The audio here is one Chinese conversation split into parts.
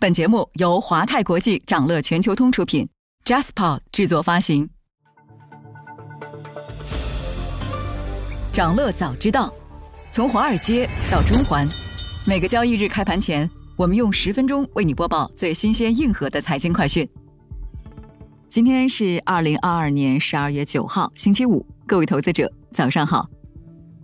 本节目由华泰国际掌乐全球通出品，Jaspa 制作发行。掌乐早知道，从华尔街到中环，每个交易日开盘前，我们用十分钟为你播报最新鲜、硬核的财经快讯。今天是二零二二年十二月九号，星期五，各位投资者早上好。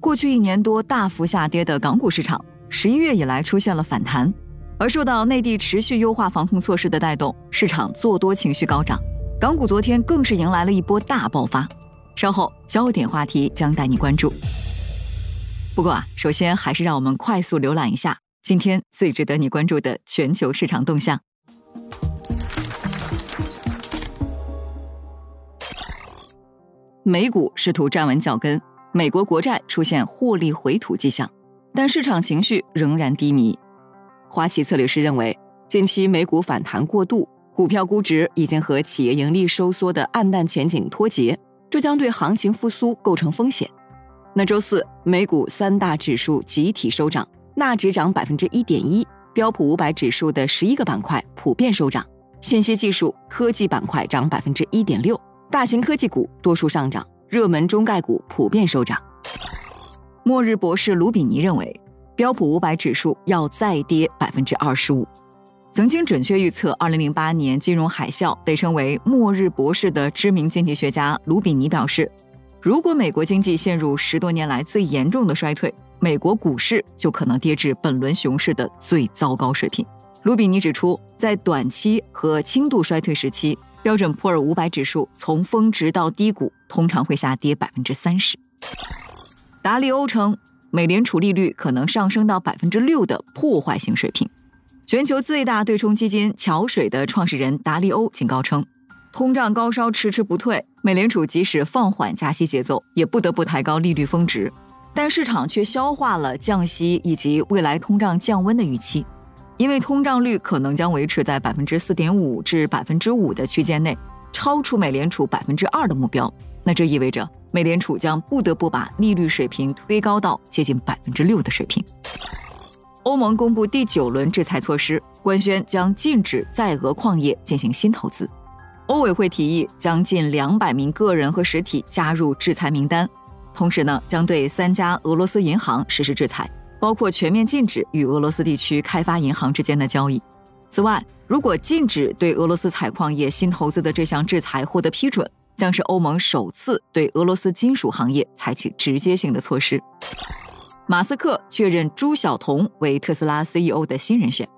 过去一年多大幅下跌的港股市场，十一月以来出现了反弹。而受到内地持续优化防控措施的带动，市场做多情绪高涨，港股昨天更是迎来了一波大爆发。稍后焦点话题将带你关注。不过啊，首先还是让我们快速浏览一下今天最值得你关注的全球市场动向。美股试图站稳脚跟，美国国债出现获利回吐迹象，但市场情绪仍然低迷。花旗策略师认为，近期美股反弹过度，股票估值已经和企业盈利收缩的暗淡前景脱节，这将对行情复苏构成风险。那周四，美股三大指数集体收涨，纳指涨百分之一点一，标普五百指数的十一个板块普遍收涨，信息技术、科技板块涨百分之一点六，大型科技股多数上涨，热门中概股普遍收涨。末日博士卢比尼认为。标普五百指数要再跌百分之二十五。曾经准确预测二零零八年金融海啸，被称为“末日博士”的知名经济学家卢比尼表示，如果美国经济陷入十多年来最严重的衰退，美国股市就可能跌至本轮熊市的最糟糕水平。卢比尼指出，在短期和轻度衰退时期，标准普尔五百指数从峰值到低谷通常会下跌百分之三十。达利欧称。美联储利率可能上升到百分之六的破坏性水平。全球最大对冲基金桥水的创始人达利欧警告称，通胀高烧迟迟不退，美联储即使放缓加息节奏，也不得不抬高利率峰值。但市场却消化了降息以及未来通胀降温的预期，因为通胀率可能将维持在百分之四点五至百分之五的区间内，超出美联储百分之二的目标。那这意味着。美联储将不得不把利率水平推高到接近百分之六的水平。欧盟公布第九轮制裁措施，官宣将禁止在俄矿业进行新投资。欧委会提议将近两百名个人和实体加入制裁名单，同时呢，将对三家俄罗斯银行实施制裁，包括全面禁止与俄罗斯地区开发银行之间的交易。此外，如果禁止对俄罗斯采矿业新投资的这项制裁获得批准，将是欧盟首次对俄罗斯金属行业采取直接性的措施。马斯克确认朱晓彤为特斯拉 CEO 的新人选，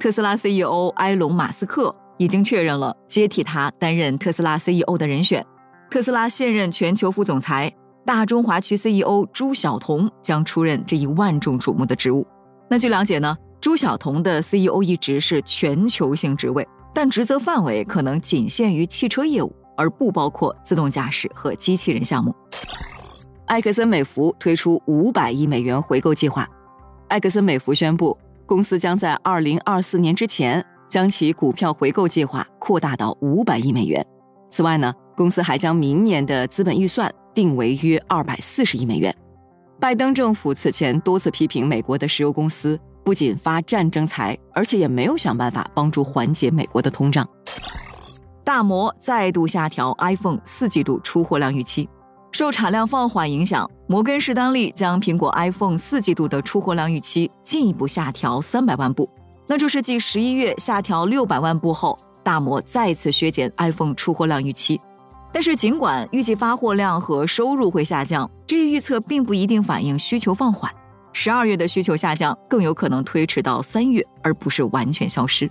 特斯拉 CEO 埃隆·马斯克已经确认了接替他担任特斯拉 CEO 的人选。特斯拉现任全球副总裁、大中华区 CEO 朱晓彤将出任这一万众瞩目的职务。那据了解呢，朱晓彤的 CEO 一职是全球性职位，但职责范围可能仅限于汽车业务。而不包括自动驾驶和机器人项目。埃克森美孚推出五百亿美元回购计划。埃克森美孚宣布，公司将在二零二四年之前将其股票回购计划扩大到五百亿美元。此外呢，公司还将明年的资本预算定为约二百四十亿美元。拜登政府此前多次批评美国的石油公司不仅发战争财，而且也没有想办法帮助缓解美国的通胀。大摩再度下调 iPhone 四季度出货量预期，受产量放缓影响，摩根士丹利将苹果 iPhone 四季度的出货量预期进一步下调三百万部。那这是继十一月下调六百万部后，大摩再次削减 iPhone 出货量预期。但是，尽管预计发货量和收入会下降，这一预测并不一定反映需求放缓。十二月的需求下降更有可能推迟到三月，而不是完全消失。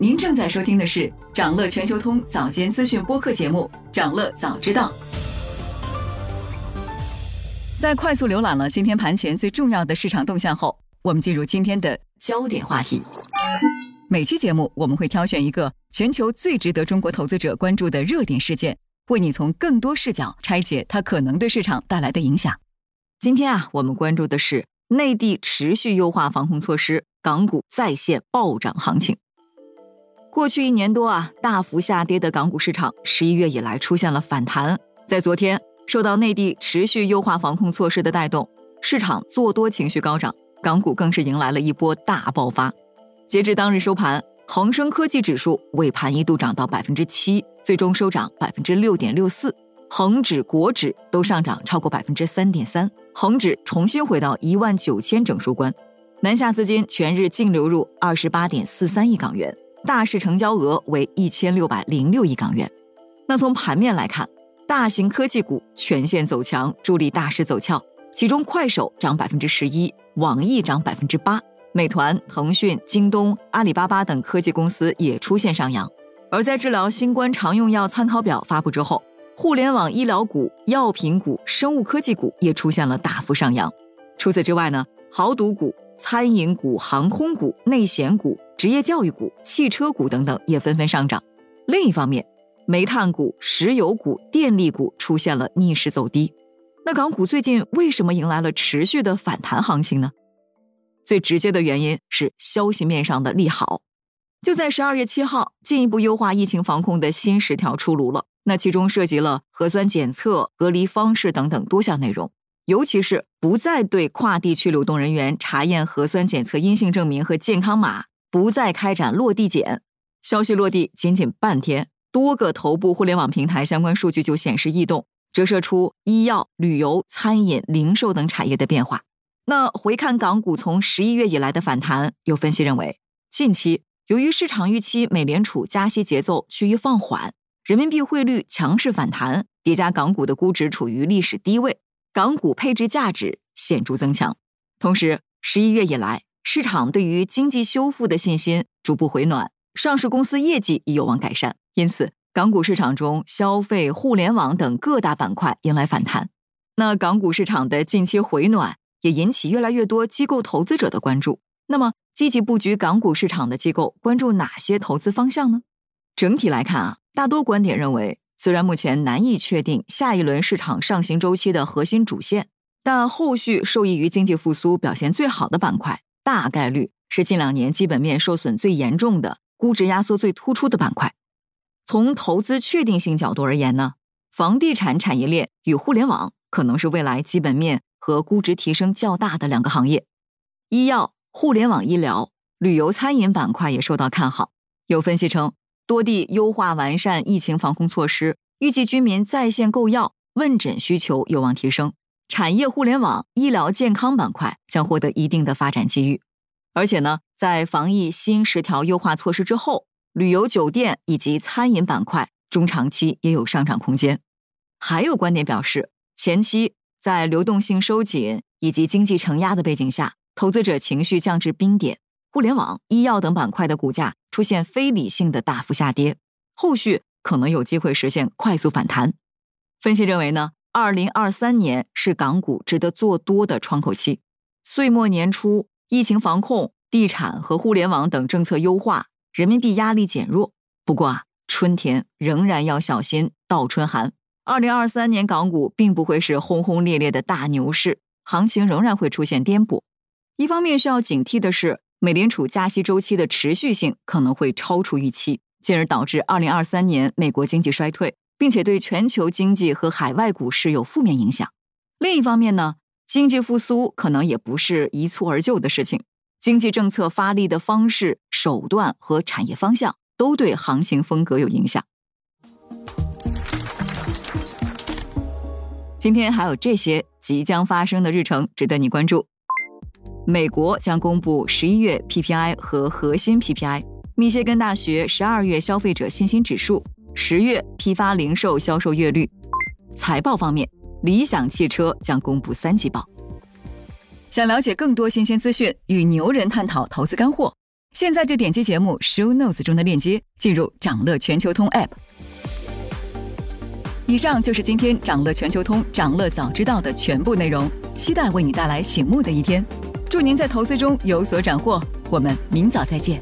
您正在收听的是长乐全球通早间资讯播客节目《长乐早知道》。在快速浏览了今天盘前最重要的市场动向后，我们进入今天的焦点话题。每期节目我们会挑选一个全球最值得中国投资者关注的热点事件，为你从更多视角拆解它可能对市场带来的影响。今天啊，我们关注的是内地持续优化防控措施，港股再现暴涨行情。过去一年多啊，大幅下跌的港股市场，十一月以来出现了反弹，在昨天。受到内地持续优化防控措施的带动，市场做多情绪高涨，港股更是迎来了一波大爆发。截至当日收盘，恒生科技指数尾盘一度涨到百分之七，最终收涨百分之六点六四。恒指、国指都上涨超过百分之三点三，恒指重新回到一万九千整数关。南下资金全日净流入二十八点四三亿港元，大市成交额为一千六百零六亿港元。那从盘面来看。大型科技股全线走强，助力大势走俏。其中，快手涨百分之十一，网易涨百分之八，美团、腾讯、京东、阿里巴巴等科技公司也出现上扬。而在治疗新冠常用药参考表发布之后，互联网医疗股、药品股、生物科技股也出现了大幅上扬。除此之外呢，豪赌股、餐饮股、航空股、内险股、职业教育股、汽车股等等也纷纷上涨。另一方面，煤炭股、石油股、电力股出现了逆势走低，那港股最近为什么迎来了持续的反弹行情呢？最直接的原因是消息面上的利好。就在十二月七号，进一步优化疫情防控的新十条出炉了，那其中涉及了核酸检测、隔离方式等等多项内容，尤其是不再对跨地区流动人员查验核酸检测阴性证明和健康码，不再开展落地检。消息落地仅仅半天。多个头部互联网平台相关数据就显示异动，折射出医药、旅游、餐饮、零售等产业的变化。那回看港股从十一月以来的反弹，有分析认为，近期由于市场预期美联储加息节奏趋于放缓，人民币汇率强势反弹，叠加港股的估值处于历史低位，港股配置价值显著增强。同时，十一月以来，市场对于经济修复的信心逐步回暖，上市公司业绩已有望改善。因此，港股市场中消费、互联网等各大板块迎来反弹。那港股市场的近期回暖也引起越来越多机构投资者的关注。那么，积极布局港股市场的机构关注哪些投资方向呢？整体来看啊，大多观点认为，虽然目前难以确定下一轮市场上行周期的核心主线，但后续受益于经济复苏表现最好的板块，大概率是近两年基本面受损最严重的、估值压缩最突出的板块。从投资确定性角度而言呢，房地产产业链与互联网可能是未来基本面和估值提升较大的两个行业。医药、互联网医疗、旅游餐饮板块也受到看好。有分析称，多地优化完善疫情防控措施，预计居民在线购药、问诊需求有望提升，产业互联网、医疗健康板块将获得一定的发展机遇。而且呢，在防疫新十条优化措施之后。旅游酒店以及餐饮板块中长期也有上涨空间。还有观点表示，前期在流动性收紧以及经济承压的背景下，投资者情绪降至冰点，互联网、医药等板块的股价出现非理性的大幅下跌，后续可能有机会实现快速反弹。分析认为呢，二零二三年是港股值得做多的窗口期。岁末年初，疫情防控、地产和互联网等政策优化。人民币压力减弱，不过啊，春天仍然要小心倒春寒。二零二三年港股并不会是轰轰烈烈的大牛市，行情仍然会出现颠簸。一方面需要警惕的是，美联储加息周期的持续性可能会超出预期，进而导致二零二三年美国经济衰退，并且对全球经济和海外股市有负面影响。另一方面呢，经济复苏可能也不是一蹴而就的事情。经济政策发力的方式、手段和产业方向都对行情风格有影响。今天还有这些即将发生的日程值得你关注：美国将公布十一月 PPI 和核心 PPI；密歇根大学十二月消费者信心指数；十月批发零售销售月率。财报方面，理想汽车将公布三季报。想了解更多新鲜资讯，与牛人探讨投资干货，现在就点击节目 show notes 中的链接，进入掌乐全球通 app。以上就是今天掌乐全球通掌乐早知道的全部内容，期待为你带来醒目的一天。祝您在投资中有所斩获，我们明早再见。